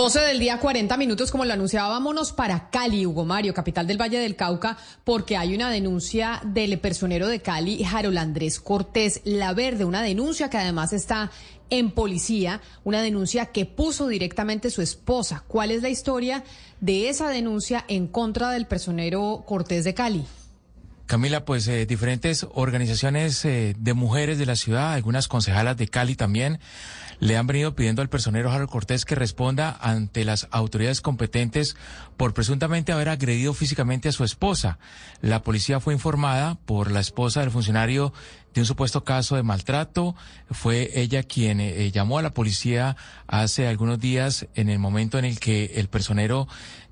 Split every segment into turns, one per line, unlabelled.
12 del día, 40 minutos, como lo anunciaba, vámonos para Cali, Hugo Mario, capital del Valle del Cauca, porque hay una denuncia del personero de Cali, Harold Andrés Cortés La Verde, una denuncia que además está en policía, una denuncia que puso directamente su esposa. ¿Cuál es la historia de esa denuncia en contra del personero Cortés de Cali?
Camila, pues eh, diferentes organizaciones eh, de mujeres de la ciudad, algunas concejalas de Cali también, le han venido pidiendo al personero Harold Cortés que responda ante las autoridades competentes por presuntamente haber agredido físicamente a su esposa. La policía fue informada por la esposa del funcionario de un supuesto caso de maltrato. Fue ella quien eh, eh, llamó a la policía hace algunos días en el momento en el que el personero,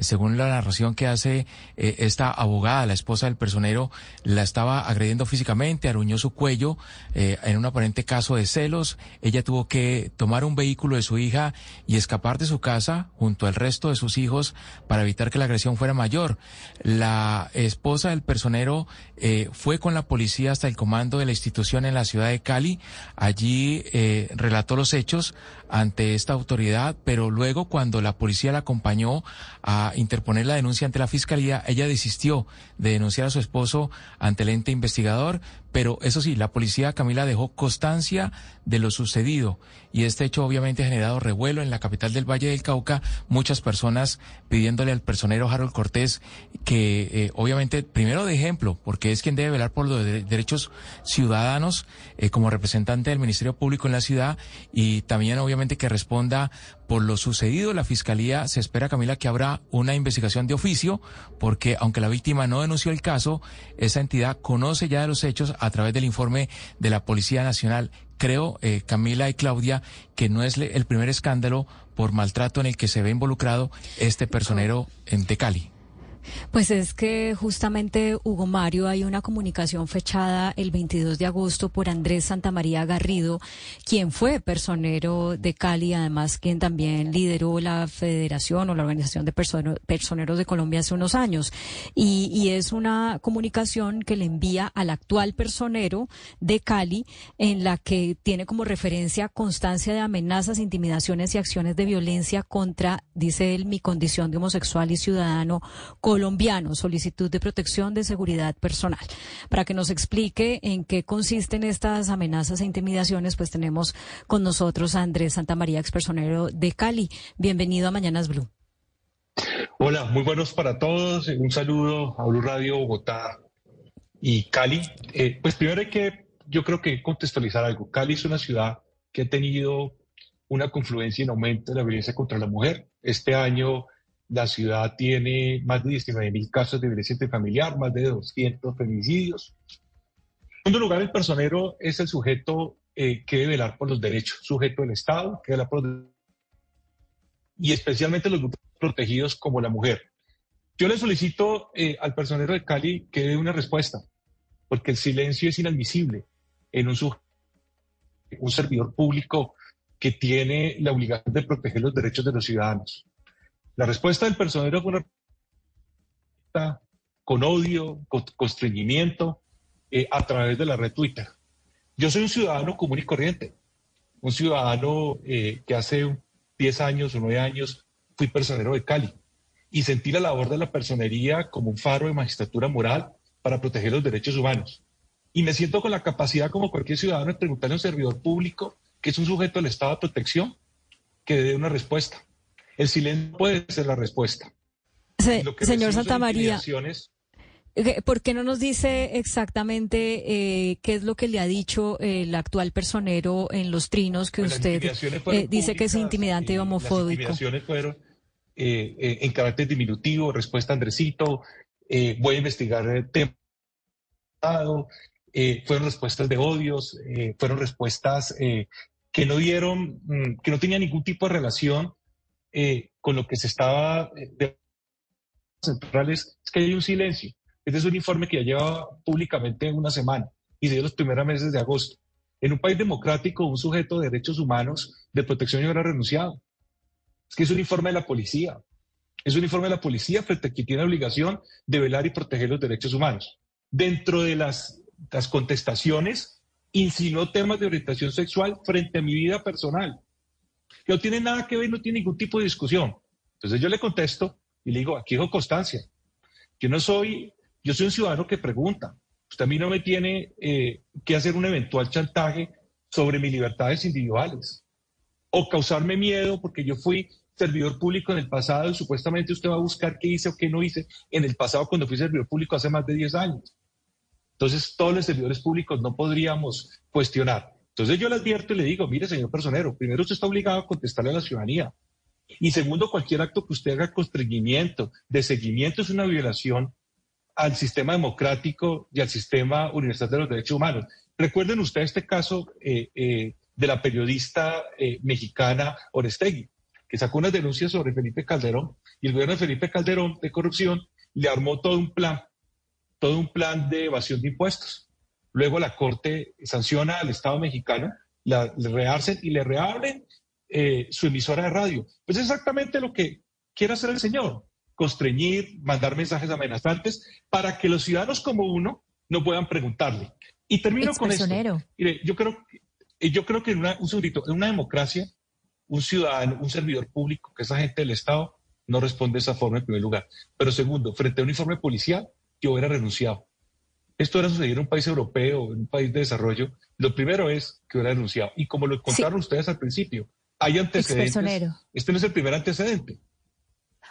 según la narración que hace eh, esta abogada, la esposa del personero, la estaba agrediendo físicamente, aruñó su cuello en un aparente caso de celos. Ella tuvo que tomar un vehículo de su hija y escapar de su casa junto al resto de sus hijos para evitar que la agresión fuera mayor. La esposa del personero fue con la policía hasta el comando de la institución en la ciudad de Cali. Allí eh, relató los hechos ante esta autoridad, pero luego cuando la policía la acompañó a interponer la denuncia ante la fiscalía, ella desistió de denunciar a su esposo ante el ente investigador, pero eso sí, la policía Camila dejó constancia de lo sucedido. Y este hecho obviamente ha generado revuelo en la capital del Valle del Cauca, muchas personas pidiéndole al personero Harold Cortés que eh, obviamente primero de ejemplo, porque es quien debe velar por los derechos ciudadanos eh, como representante del Ministerio Público en la ciudad. Y también obviamente que responda por lo sucedido. La Fiscalía se espera, Camila, que habrá una investigación de oficio, porque aunque la víctima no denunció el caso, esa entidad conoce ya de los hechos a través del informe de la Policía Nacional. Creo, eh, Camila y Claudia, que no es el primer escándalo por maltrato en el que se ve involucrado este personero en Tecali.
Pues es que justamente, Hugo Mario, hay una comunicación fechada el 22 de agosto por Andrés Santamaría Garrido, quien fue personero de Cali, además quien también lideró la federación o la organización de personeros de Colombia hace unos años. Y, es una comunicación que le envía al actual personero de Cali, en la que tiene como referencia constancia de amenazas, intimidaciones y acciones de violencia contra, dice él, mi condición de homosexual y ciudadano colombiano, solicitud de protección de seguridad personal. Para que nos explique en qué consisten estas amenazas e intimidaciones, pues tenemos con nosotros a Andrés Santamaría, expersonero de Cali. Bienvenido a Mañanas Blue.
Hola, muy buenos para todos. Un saludo a Blue Radio Bogotá y Cali. Eh, pues primero hay que, yo creo que contextualizar algo. Cali es una ciudad que ha tenido una confluencia en aumento de la violencia contra la mujer. Este año la ciudad tiene más de 19 mil casos de violencia intrafamiliar, más de 200 feminicidios. En segundo lugar, el personero es el sujeto eh, que debe velar por los derechos, sujeto del Estado, que vela por y especialmente los grupos protegidos como la mujer. Yo le solicito eh, al personero de Cali que dé una respuesta, porque el silencio es inadmisible en un, un servidor público que tiene la obligación de proteger los derechos de los ciudadanos. La respuesta del personero fue una con odio, con constreñimiento, eh, a través de la red Twitter. Yo soy un ciudadano común y corriente, un ciudadano eh, que hace 10 años o 9 años fui personero de Cali y sentí la labor de la personería como un faro de magistratura moral para proteger los derechos humanos. Y me siento con la capacidad, como cualquier ciudadano, de preguntarle a un servidor público, que es un sujeto del Estado de protección, que dé una respuesta. El silencio puede ser la respuesta.
señor Santa María. Eh, ¿Por qué no nos dice exactamente eh, qué es lo que le ha dicho el actual personero en los trinos que pues usted eh, dice que es intimidante y homofóbico?
Las intimidaciones fueron en carácter diminutivo, respuesta Andresito, voy a investigar el tema. fueron respuestas de odios, fueron respuestas que no dieron, mm, que no tenían ningún tipo de relación eh, con lo que se estaba eh, centrales es que hay un silencio. Este es un informe que ya lleva públicamente una semana y se dio los primeros meses de agosto. En un país democrático, un sujeto de derechos humanos de protección ya habrá renunciado. Es que es un informe de la policía. Es un informe de la policía frente a quien tiene la obligación de velar y proteger los derechos humanos. Dentro de las, las contestaciones, insinuó temas de orientación sexual frente a mi vida personal no tiene nada que ver, no tiene ningún tipo de discusión. Entonces yo le contesto y le digo, aquí dijo constancia. Yo no soy, yo soy un ciudadano que pregunta. Usted a mí no me tiene eh, que hacer un eventual chantaje sobre mis libertades individuales o causarme miedo porque yo fui servidor público en el pasado y supuestamente usted va a buscar qué hice o qué no hice en el pasado cuando fui servidor público hace más de 10 años. Entonces, todos los servidores públicos no podríamos cuestionar. Entonces, yo le advierto y le digo, mire, señor personero, primero usted está obligado a contestarle a la ciudadanía. Y segundo, cualquier acto que usted haga constreñimiento, de seguimiento, es una violación al sistema democrático y al sistema universal de los derechos humanos. Recuerden ustedes este caso eh, eh, de la periodista eh, mexicana Orestegui que sacó unas denuncias sobre Felipe Calderón y el gobierno de Felipe Calderón de corrupción le armó todo un plan, todo un plan de evasión de impuestos. Luego la Corte sanciona al Estado mexicano, la, le rearcen y le reabren eh, su emisora de radio. Pues exactamente lo que quiere hacer el señor, constreñir, mandar mensajes amenazantes para que los ciudadanos como uno no puedan preguntarle. Y termino con esto. Mire, yo creo, yo creo que en una, un segundito, en una democracia un ciudadano, un servidor público, que es agente del Estado, no responde de esa forma en primer lugar. Pero segundo, frente a un informe policial, yo hubiera renunciado. Esto era suceder en un país europeo, en un país de desarrollo. Lo primero es que hubiera renunciado. Y como lo contaron ustedes al principio, hay antecedentes. Este no es el primer antecedente.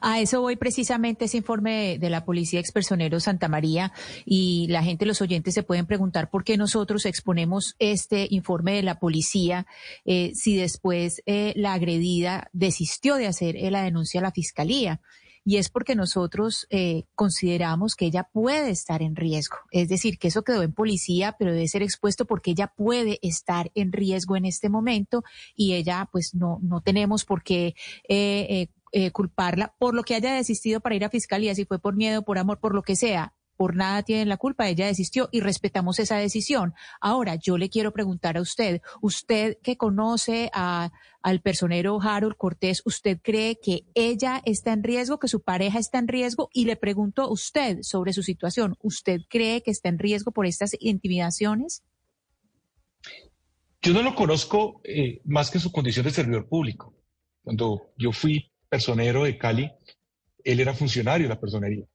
A eso voy precisamente ese informe de, la Policía Expersonero Santa María y la gente, los oyentes se pueden preguntar por qué nosotros exponemos este informe de la policía eh, si después eh, la agredida desistió de hacer eh, la denuncia a la Fiscalía y es porque nosotros consideramos que ella puede estar en riesgo. Es decir, que eso quedó en policía, pero debe ser expuesto porque ella puede estar en riesgo en este momento y ella, pues no, no tenemos por qué eh, culparla por lo que haya desistido para ir a fiscalía, si fue por miedo, por amor, por lo que sea. Por nada tiene la culpa, ella desistió y respetamos esa decisión. Ahora, yo le quiero preguntar a usted, usted que conoce a, al personero Harold Cortés, ¿usted cree que ella está en riesgo, que su pareja está en riesgo? Y le pregunto a usted sobre su situación, ¿usted cree que está en riesgo por estas intimidaciones?
Yo no lo conozco eh, más que su condición de servidor público. Cuando yo fui personero de Cali, él era funcionario de la personería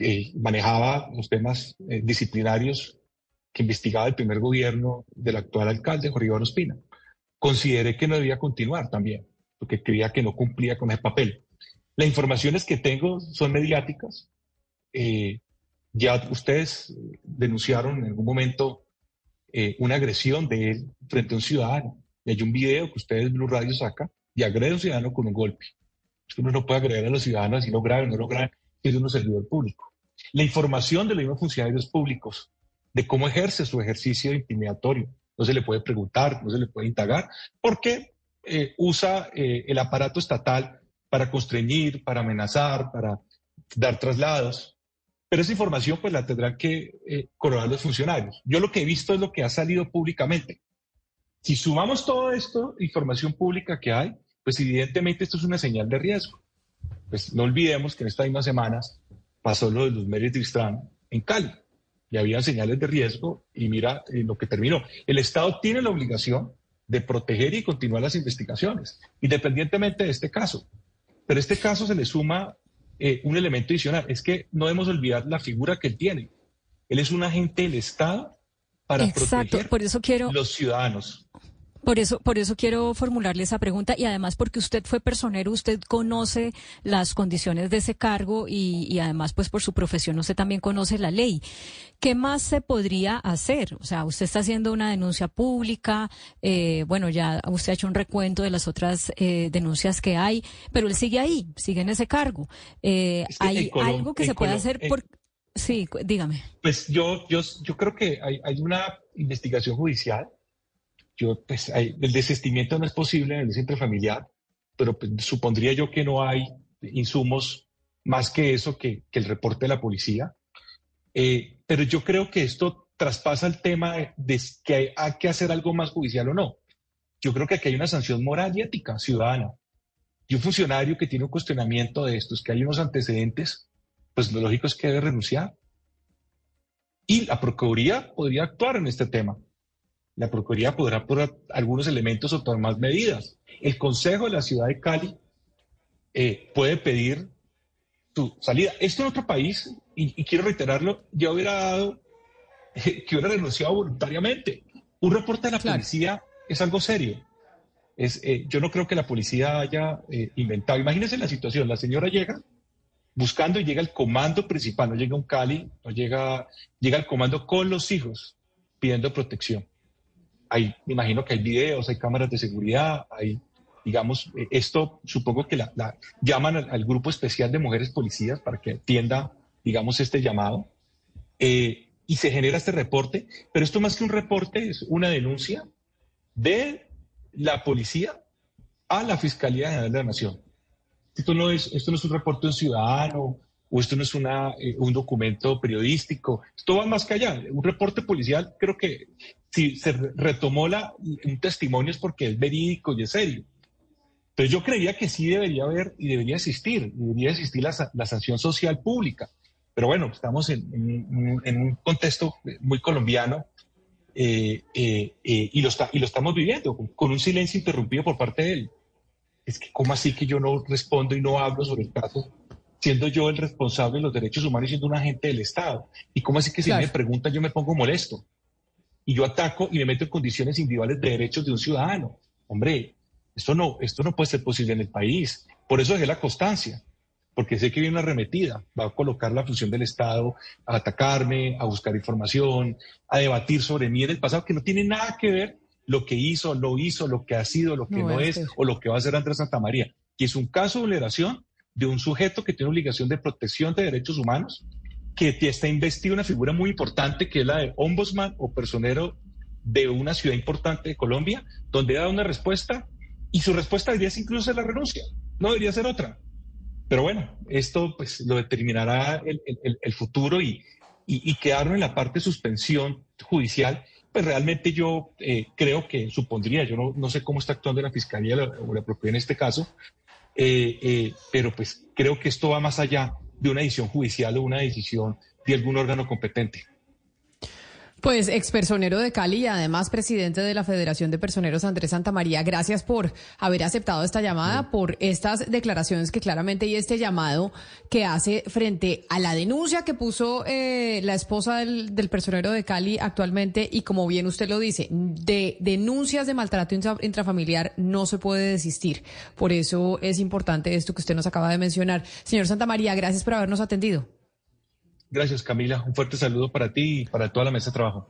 eh, manejaba los temas eh, disciplinarios que investigaba el primer gobierno del actual alcalde, Jorge Iván Ospina. Consideré que no debía continuar también, porque creía que no cumplía con ese papel. Las informaciones que tengo son mediáticas. Eh, ya ustedes denunciaron en algún momento una agresión de él frente a un ciudadano. Y hay un video que ustedes, Blue Radio, saca, y agrede a un ciudadano con un golpe. uno no puede agredir a los ciudadanos si no grave, no lo grave, es un servidor público. La información de los mismos funcionarios públicos, de cómo ejerce su ejercicio intimidatorio, no se le puede preguntar, no se le puede indagar, porque eh, usa eh, el aparato estatal para constreñir, para amenazar, para dar traslados. Pero esa información pues la tendrán que eh, corroborar los funcionarios. Yo lo que he visto es lo que ha salido públicamente. Si sumamos todo esto, información pública que hay, pues evidentemente esto es una señal de riesgo. Pues no olvidemos que en estas mismas semanas pasó lo de los medios Tristán en Cali y había señales de riesgo y mira eh, lo que terminó. El Estado tiene la obligación de proteger y continuar las investigaciones, independientemente de este caso. Pero a este caso se le suma eh, un elemento adicional, es que no debemos olvidar la figura que él tiene. Él es un agente del Estado para Exacto, proteger por eso quiero... los ciudadanos.
Por eso, por eso quiero formularle esa pregunta y además porque usted fue personero, usted conoce las condiciones de ese cargo y, además, pues por su profesión, usted también conoce la ley. ¿Qué más se podría hacer? O sea, usted está haciendo una denuncia pública, eh, bueno, ya usted ha hecho un recuento de las otras eh, denuncias que hay, pero él sigue ahí, sigue en ese cargo. Eh, ¿Hay algo que se puede hacer? Por... Sí, dígame.
Pues yo, yo, yo creo que hay, hay una investigación judicial pues, el desistimiento no es posible en el centro familiar, pero pues, supondría yo que no hay insumos más que eso, que, el reporte de la policía. Eh, pero yo creo que esto traspasa el tema de, que hay, que hacer algo más judicial o no. Yo creo que aquí hay una sanción moral y ética ciudadana. Y un funcionario que tiene un cuestionamiento de estos, que hay unos antecedentes, pues lo lógico es que debe renunciar. Y la Procuraduría podría actuar en este tema la Procuraduría podrá por algunos elementos o tomar más medidas. El Consejo de la Ciudad de Cali eh, puede pedir su salida. Esto en otro país, y, quiero reiterarlo, ya hubiera dado que hubiera renunciado voluntariamente. Un reporte de la policía es algo serio. Es, eh, yo no creo que la policía haya eh, inventado. Imagínense la situación, la señora llega buscando y llega el comando principal, no llega un Cali, no llega, llega el comando con los hijos pidiendo protección. Hay, me imagino que hay videos, hay cámaras de seguridad, hay, digamos, eh, esto supongo que la, llaman al, grupo especial de mujeres policías para que atienda, digamos, este llamado. y se genera este reporte, pero esto más que un reporte es una denuncia de la policía a la Fiscalía General de la Nación. Esto no es, esto no es un reporte de un ciudadano o esto no es una, eh, un documento periodístico. Esto va más que allá. Un reporte policial, creo que si se retomó la, un testimonio es porque es verídico y es serio. Pero yo creía que sí debería haber y debería existir, debería existir la, la sanción social pública. Pero bueno, estamos en, en un contexto muy colombiano eh, eh, eh, y, lo está, y lo estamos viviendo con, un silencio interrumpido por parte de él. Es que, ¿cómo así que yo no respondo y no hablo sobre el caso, siendo yo el responsable de los derechos humanos y siendo un agente del Estado? ¿Y cómo así que si me preguntan yo me pongo molesto? Y yo ataco y me meto en condiciones individuales de derechos de un ciudadano. Hombre, esto no, esto no puede ser posible en el país. Por eso dejé la constancia porque sé que viene una arremetida, va a colocar la función del Estado a atacarme, a buscar información, a debatir sobre mí en el pasado, que no tiene nada que ver lo que hizo, lo hizo, lo que ha sido, lo que no, es, o lo que va a hacer Andrés Santamaría, que es un caso de vulneración de un sujeto que tiene obligación de protección de derechos humanos, que está investido una figura muy importante que es la de ombudsman o personero de una ciudad importante de Colombia, donde da una respuesta y su respuesta debería ser incluso la renuncia, no debería ser otra. Pero bueno, esto pues lo determinará el, futuro y, y, quedarnos en la parte de suspensión judicial, pues realmente yo eh, creo que supondría, yo no, sé cómo está actuando la Fiscalía o la, propia en este caso, eh, eh, pero pues creo que esto va más allá de una decisión judicial o una decisión de algún órgano competente.
Pues expersonero de Cali y además presidente de la Federación de Personeros Andrés Santamaría, gracias por haber aceptado esta llamada, por estas declaraciones que claramente y este llamado que hace frente a la denuncia que puso eh, la esposa del, del, personero de Cali actualmente y como bien usted lo dice, de denuncias de maltrato intrafamiliar no se puede desistir. Por eso es importante esto que usted nos acaba de mencionar. Señor Santamaría, gracias por habernos atendido.
Gracias, Camila. Un fuerte saludo para ti y para toda la mesa de trabajo.